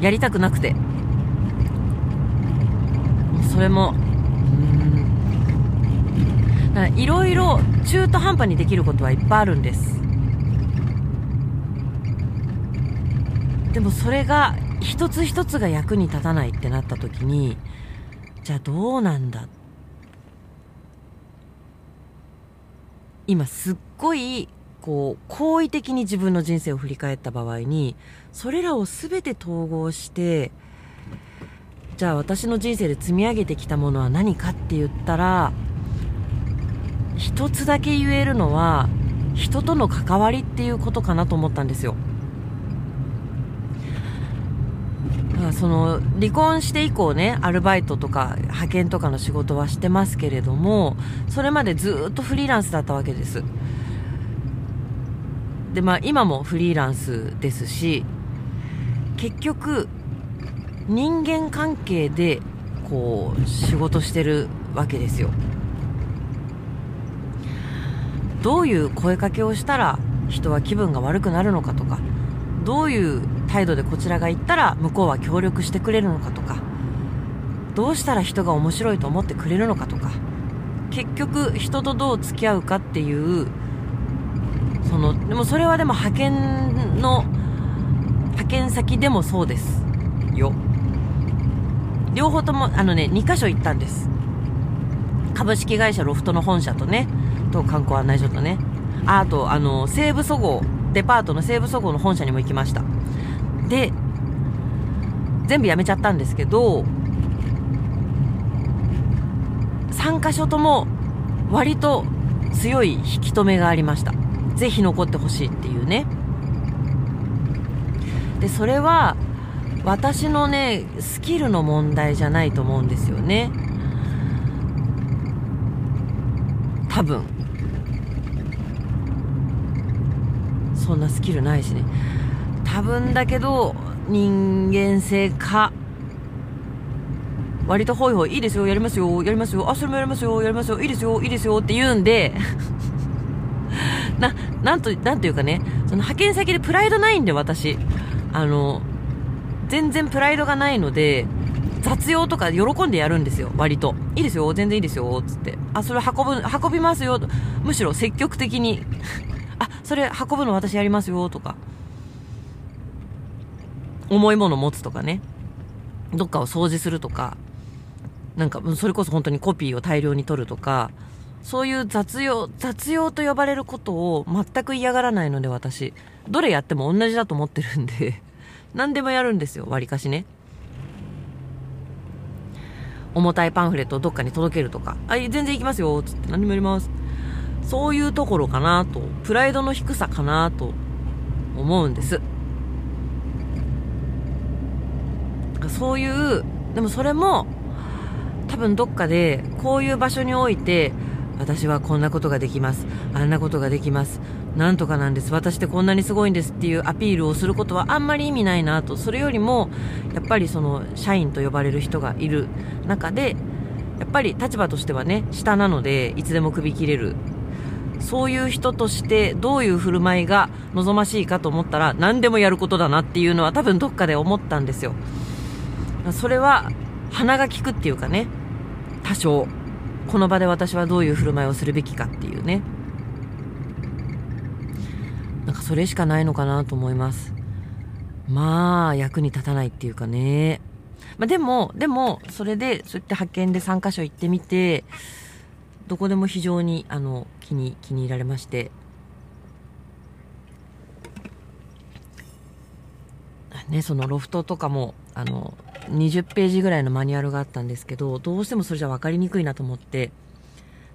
[SPEAKER 1] やりたくなくてそれもいろいろ中途半端にできることはいっぱいあるんですでもそれが一つ一つが役に立たないってなった時にじゃあどうなんだ？今すっごいこう好意的に自分の人生を振り返った場合にそれらを全て統合してじゃあ私の人生で積み上げてきたものは何かって言ったら一つだけ言えるのは人との関わりっていうことかなと思ったんですよ。その離婚して以降ねアルバイトとか派遣とかの仕事はしてますけれどもそれまでずっとフリーランスだったわけです。でまあ今もフリーランスですし結局人間関係でこう仕事してるわけですよ。どういう声かけをしたら人は気分が悪くなるのかとかどういう態度でこちらが言ったら向こうは協力してくれるのかとかどうしたら人が面白いと思ってくれるのかとか結局人とどう付き合うかっていうそのでもそれはでも派遣の派遣先でもそうですよ両方ともあのね2箇所行ったんです株式会社ロフトの本社とねと観光案内所とねああと、あの、西武そごう、デパートの西武そごうの本社にも行きました。で、全部やめちゃったんですけど、3箇所とも割と強い引き止めがありました。ぜひ残ってほしいっていうね。で、それは、私のね、スキルの問題じゃないと思うんですよね。多分。そんなスキルないしね。多分だけど、人間性か。割とホイホイ、いいですよ、やりますよ、やりますよ、あ、それもやりますよ、やりますよ、いいですよ、いいですよって言うんで、な、んと、なんというかね、その派遣先でプライドないんで、私。あの、全然プライドがないので、雑用とか喜んでやるんですよ、割と。いいですよ、全然いいですよ、つって。あ、それ運ぶ、運びますよ、むしろ積極的に。あ、それ運ぶの私やりますよ、とか。重いもの持つとかね。どっかを掃除するとか。なんか、それこそ本当にコピーを大量に取るとか、そういう雑用、雑用と呼ばれることを全く嫌がらないので私、どれやっても同じだと思ってるんで 何でもやるんですよ、わりかしね。重たいパンフレットをどっかに届けるとか、あ、全然行きますよ、つって何でもやります。そういうところかなと、プライドの低さかなと思うんです。そういう、でもそれも、多分どっかで、こういう場所において、私はこんなことができます。あんなことができます。なんとかなんです。私ってこんなにすごいんですっていうアピールをすることはあんまり意味ないなと。それよりも、やっぱりその、社員と呼ばれる人がいる中で、やっぱり立場としてはね、下なので、いつでも首切れる。そういう人としてどういう振る舞いが望ましいかと思ったら何でもやることだなっていうのは多分どっかで思ったんですよ。それは鼻が利くっていうかね、多少。この場で私はどういう振る舞いをするべきかっていうね。なんかそれしかないのかなと思います。まあ役に立たないっていうかね。まあ、でもでもそれでそうやって派遣で3カ所行ってみてどこでも非常にあの気に気に入られまして。ねそのロフトとかもあの20ページぐらいのマニュアルがあったんですけど、どうしてもそれじゃ分かりにくいなと思って、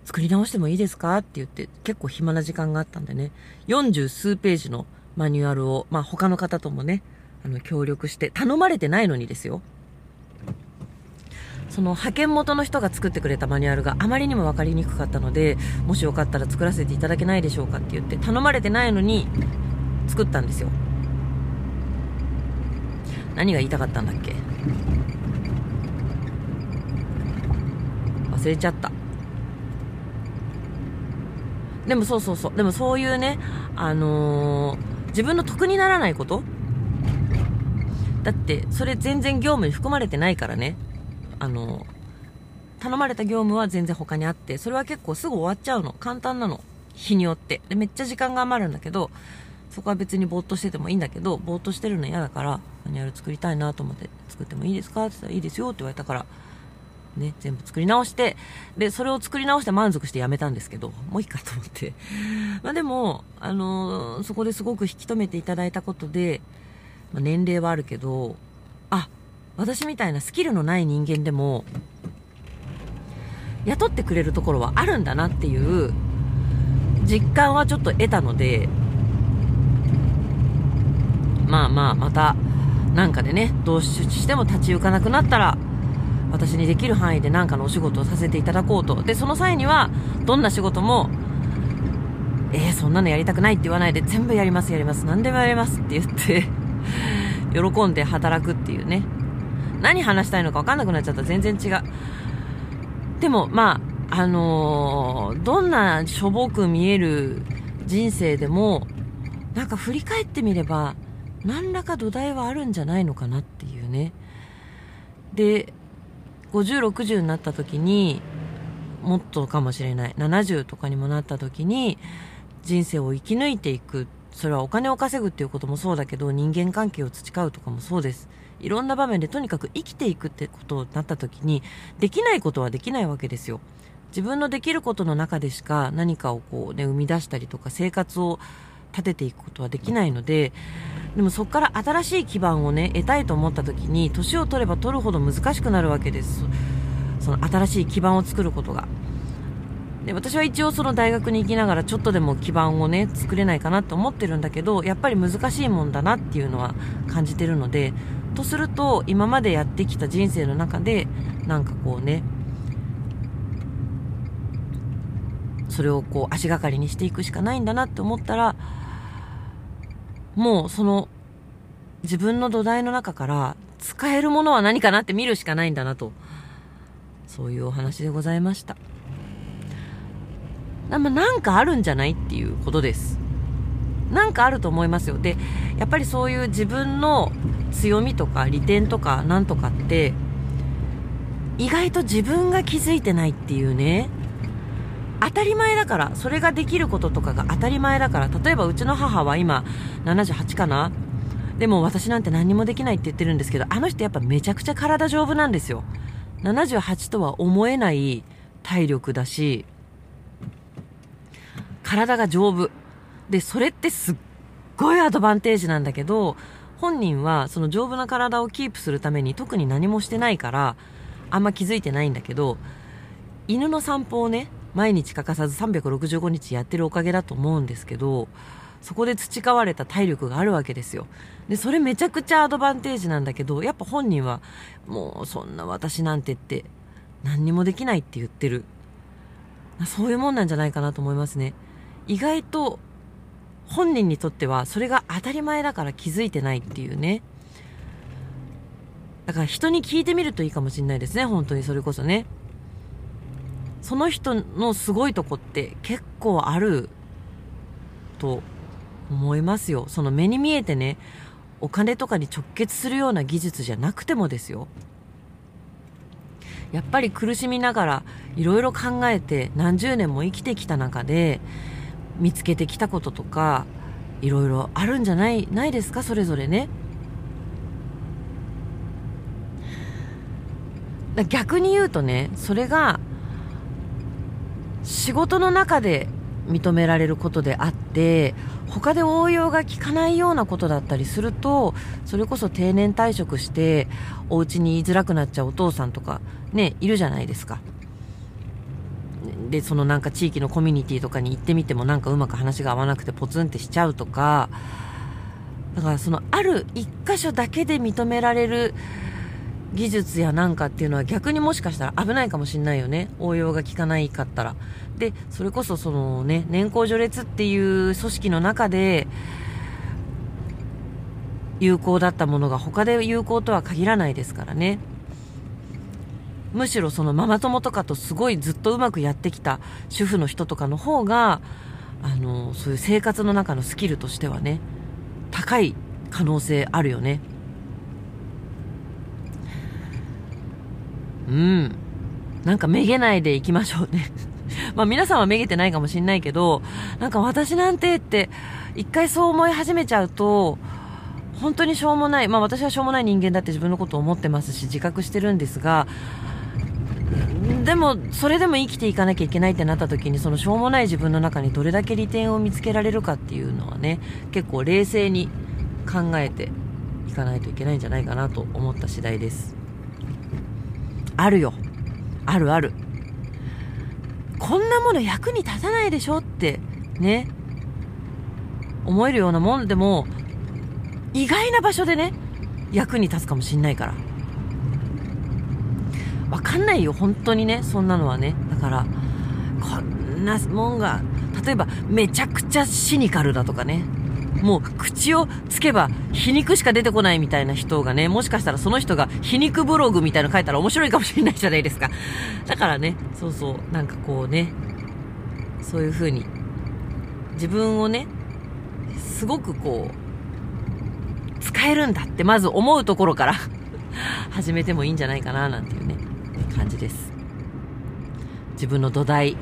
[SPEAKER 1] 作り直してもいいですか？って言って、結構暇な時間があったんでね、40数ページのマニュアルを、まあ他の方ともね、あの、協力して、頼まれてないのにですよ。その派遣元の人が作ってくれたマニュアルがあまりにも分かりにくかったので、もしよかったら作らせていただけないでしょうかって言って、頼まれてないのに作ったんですよ。何が言いたかったんだっけ？忘れちゃった。でもそうそうそう。でもそういうねあのー、自分の得にならないこと。だってそれ全然業務に含まれてないからね。あのー、頼まれた業務は全然他にあってそれは結構すぐ終わっちゃうの。簡単なの。日によって。でめっちゃ時間が余るんだけどそこは別にぼーっとしててもいいんだけどぼーっとしてるの嫌だからマニュアル作りたいなと思って作ってもいいですかって言ったらいいですよって言われたからね、全部作り直して、で、それを作り直して満足してやめたんですけど、もういいかと思って。まあでも、あのー、そこですごく引き止めていただいたことで、まあ、年齢はあるけど、あ、私みたいなスキルのない人間でも、雇ってくれるところはあるんだなっていう実感はちょっと得たので、まあまあ、また、なんかでね、どうしても立ち行かなくなったら、私にできる範囲で何かのお仕事をさせていただこうと。で、その際には、どんな仕事も、えー、そんなのやりたくないって言わないで、全部やります、やります、何でもやりますって言って 喜んで働くっていうね。何話したいのか分かんなくなっちゃった全然違う。でも、まあ、あのー、どんなしょぼく見える人生でも、なんか振り返ってみれば、何らか土台はあるんじゃないのかなっていうね。で、50、60になった時に、もっとかもしれない。70とかにもなった時に、人生を生き抜いていく。それはお金を稼ぐっていうこともそうだけど、人間関係を培うとかもそうです。いろんな場面でとにかく生きていくってことになった時に、できないことはできないわけですよ。自分のできることの中でしか何かをこうね、生み出したりとか生活を立てていくことはできないので、でもそこから新しい基盤をね、得たいと思った時に、年を取れば取るほど難しくなるわけです。その新しい基盤を作ることが。で私は一応その大学に行きながらちょっとでも基盤をね作れないかなと思ってるんだけどやっぱり難しいもんだなっていうのは感じてるのでとすると今までやってきた人生の中でなんかこうねそれをこう足がかりにしていくしかないんだなって思ったらもうその自分の土台の中から使えるものは何かなって見るしかないんだなとそういうお話でございました。まなんかあるんじゃないっていうことです。なんかあると思いますよ。で、やっぱりそういう自分の強みとか利点とかなんとかって、意外と自分が気づいてないっていうね、当たり前だから、それができることとかが当たり前だから、例えばうちの母は今78かな？でも私なんて何もできないって言ってるんですけど、あの人やっぱめちゃくちゃ体丈夫なんですよ。78とは思えない体力だし、体が丈夫。で、それってすっごいアドバンテージなんだけど、本人はその丈夫な体をキープするために特に何もしてないから、あんま気づいてないんだけど、犬の散歩をね、毎日欠かさず365日やってるおかげだと思うんですけど、そこで培われた体力があるわけですよ。で、それめちゃくちゃアドバンテージなんだけど、やっぱ本人は、もうそんな私なんてって何にもできないって言ってる。そういうもんなんじゃないかなと思いますね。意外と本人にとってはそれが当たり前だから気づいてないっていうね。だから人に聞いてみるといいかもしれないですね、本当にそれこそね。その人のすごいとこって結構あると思いますよ。その目に見えてね、お金とかに直結するような技術じゃなくてもですよ。やっぱり苦しみながらいろいろ考えて何十年も生きてきた中で見つけてきたこととかいろいろあるんじゃないないですか？それぞれね逆に言うとねそれが仕事の中で認められることであって他で応用が効かないようなことだったりするとそれこそ定年退職してお家に言いづらくなっちゃうお父さんとかねいるじゃないですか。でそのなんか地域のコミュニティとかに行ってみてもなんかうまく話が合わなくてポツンってしちゃうとかだからそのある一箇所だけで認められる技術やなんかっていうのは逆にもしかしたら危ないかもしんないよね。応用が効かないかったら。でそれこそそのね年功序列っていう組織の中で有効だったものが他で有効とは限らないですからね。むしろそのママ友とかとすごいずっとうまくやってきた主婦の人とかの方があのそういう生活の中のスキルとしてはね高い可能性あるよね。うん。なんかめげないでいきましょうね。まあ皆さんはめげてないかもしんないけどなんか私なんてって一回そう思い始めちゃうと本当にしょうもない、まあ私はしょうもない人間だって自分のことを思ってますし自覚してるんですがでもそれでも生きていかなきゃいけないってなった時にそのしょうもない自分の中にどれだけ利点を見つけられるかっていうのはね結構冷静に考えていかないといけないんじゃないかなと思った次第です。あるよあるあるこんなもの役に立たないでしょってね思えるようなもんでも意外な場所でね役に立つかもしんないからわかんないよ、本当にね、そんなのはね。だから、こんなもんが、例えば、めちゃくちゃシニカルだとかね。もう、口をつけば、皮肉しか出てこないみたいな人がね、もしかしたらその人が皮肉ブログみたいなの書いたら面白いかもしれないじゃないですか。だからね、そうそう、なんかこうね、そういう風に、自分をね、すごくこう、使えるんだってまず思うところから 始めてもいいんじゃないかななんていうね。感じです自分の土台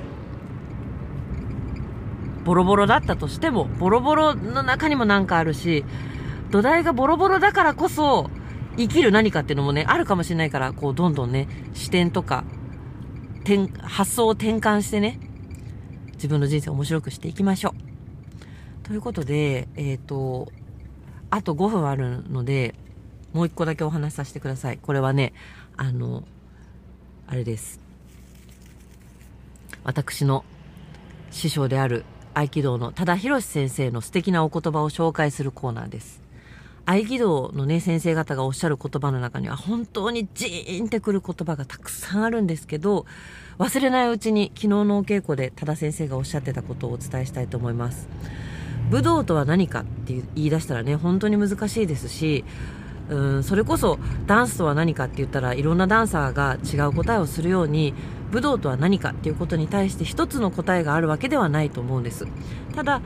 [SPEAKER 1] ボロボロだったとしてもボロボロの中にも何かあるし土台がボロボロだからこそ生きる何かっていうのもねあるかもしれないからこうどんどんね視点とか転発想を転換してね自分の人生を面白くしていきましょう。ということでえっ、ー、とあと5分あるのでもう1個だけお話しさせてください。これはねあのあれです。私の師匠である合気道の多田博先生の素敵なお言葉を紹介するコーナーです。合気道のね、先生方がおっしゃる言葉の中には本当にジーンってくる言葉がたくさんあるんですけど、忘れないうちに昨日のお稽古で多田先生がおっしゃってたことをお伝えしたいと思います。武道とは何かって言い出したらね、本当に難しいですし、うんそれこそダンスとは何かって言ったらいろんなダンサーが違う答えをするように武道とは何かっていうことに対して一つの答えがあるわけではないと思うんです。ただ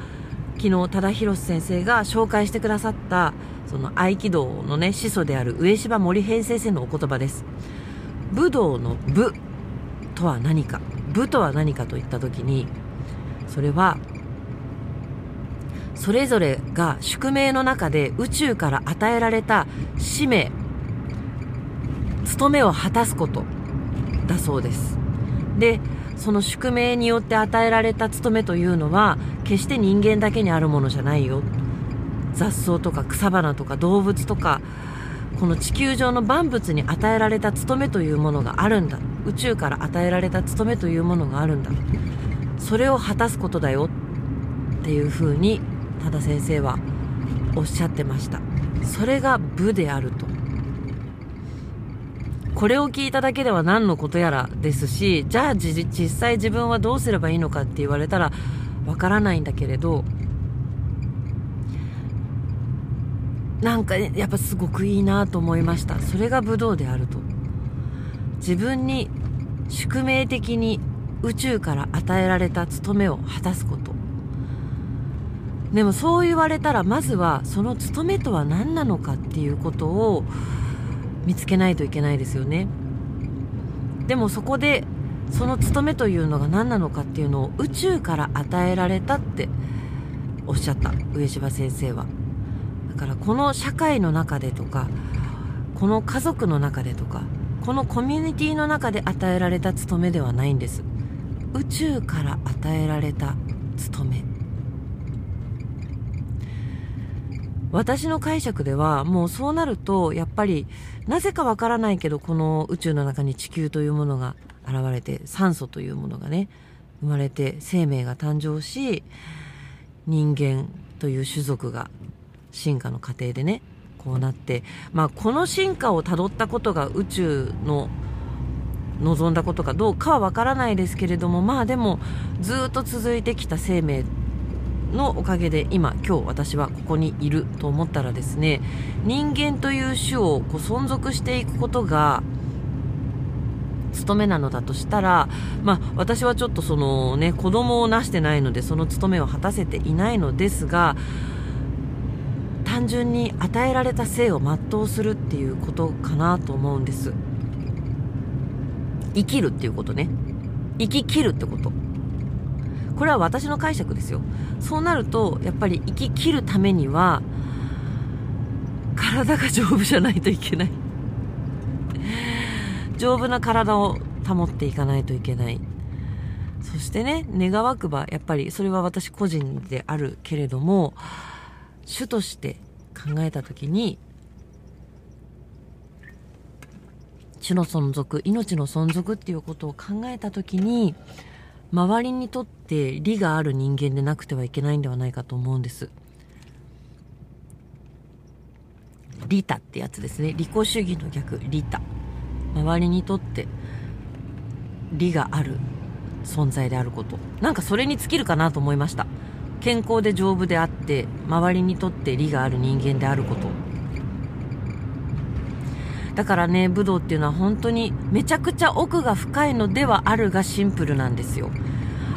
[SPEAKER 1] 昨日多田博先生が紹介してくださったその合気道のね始祖である上柴森平先生のお言葉です。武道の武とは何か武とは何かといった時にそれはそれぞれが宿命の中で宇宙から与えられた使命務めを果たすことだそうです。でその宿命によって与えられた務めというのは決して人間だけにあるものじゃないよ。雑草とか草花とか動物とかこの地球上の万物に与えられた務めというものがあるんだ。宇宙から与えられた務めというものがあるんだ。それを果たすことだよ。っていうふうに多田先生はおっしゃってました。それが部であると。これを聞いただけでは何のことやらですしじゃあ実際自分はどうすればいいのかって言われたらわからないんだけれどなんかやっぱすごくいいなと思いました。それが武道であると。自分に宿命的に宇宙から与えられた務めを果たすこと。でもそう言われたらまずはその務めとは何なのかっていうことを見つけないといけないですよね。でもそこでその務めというのが何なのかっていうのを宇宙から与えられたっておっしゃった上柴先生は。だからこの社会の中でとかこの家族の中でとかこのコミュニティの中で与えられた務めではないんです。宇宙から与えられた務め。私の解釈ではもうそうなるとやっぱりなぜかわからないけどこの宇宙の中に地球というものが現れて酸素というものがね生まれて生命が誕生し人間という種族が進化の過程でねこうなってまあこの進化をたどったことが宇宙の望んだことかどうかはわからないですけれどもまあでもずっと続いてきた生命のおかげで今今日私はここにいると思ったらですね人間という種をこう存続していくことが務めなのだとしたら、まあ、私はちょっとそのね子供をなしてないのでその務めを果たせていないのですが単純に与えられた生を全うするっていうことかなと思うんです。生きるっていうことね。生き切るってこと。これは私の解釈ですよ。そうなるとやっぱり生き切るためには体が丈夫じゃないといけない。丈夫な体を保っていかないといけない。そしてね願わくばやっぱりそれは私個人であるけれども主として考えた時に主の存続命の存続っていうことを考えた時に周りにとって利がある人間でなくてはいけないんではないかと思うんです。利他ってやつですね。利己主義の逆利他。周りにとって利がある存在であること。なんかそれに尽きるかなと思いました。健康で丈夫であって周りにとって利がある人間であること。だからね武道っていうのは本当にめちゃくちゃ奥が深いのではあるがシンプルなんですよ。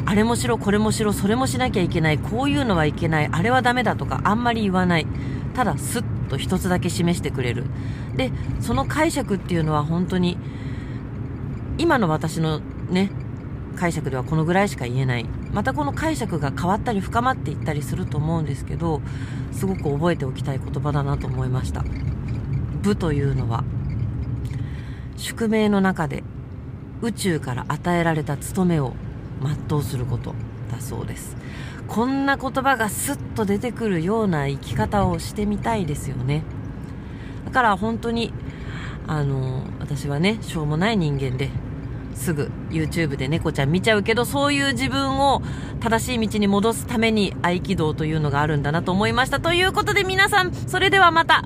[SPEAKER 1] あれもしろこれもしろそれもしなきゃいけないこういうのはいけないあれはダメだとかあんまり言わない。ただスッと一つだけ示してくれる。でその解釈っていうのは本当に今の私のね解釈ではこのぐらいしか言えない。またこの解釈が変わったり深まっていったりすると思うんですけどすごく覚えておきたい言葉だなと思いました。部というのは宿命の中で宇宙から与えられた務めを全うすることだそうです。こんな言葉がスッと出てくるような生き方をしてみたいですよね。だから本当にあの私はねしょうもない人間ですぐ YouTube で猫ちゃん見ちゃうけどそういう自分を正しい道に戻すために合気道というのがあるんだなと思いました。ということで皆さんそれではまた。